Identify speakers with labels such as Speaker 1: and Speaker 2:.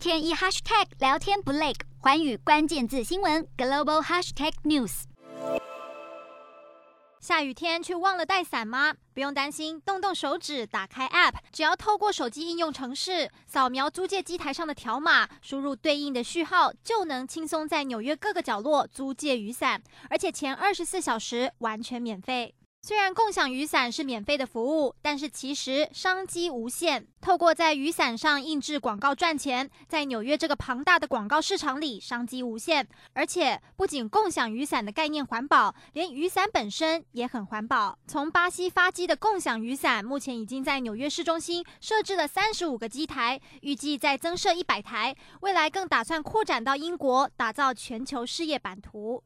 Speaker 1: 天一 hashtag 聊天不累，寰宇关键字新闻 global hashtag news。
Speaker 2: 下雨天却忘了带伞吗？不用担心，动动手指打开 App，只要透过手机应用程式扫描租借机台上的条码，输入对应的序号，就能轻松在纽约各个角落租借雨伞，而且前二十四小时完全免费。虽然共享雨伞是免费的服务，但是其实商机无限。透过在雨伞上印制广告赚钱，在纽约这个庞大的广告市场里，商机无限。而且不仅共享雨伞的概念环保，连雨伞本身也很环保。从巴西发机的共享雨伞，目前已经在纽约市中心设置了三十五个机台，预计再增设一百台。未来更打算扩展到英国，打造全球事业版图。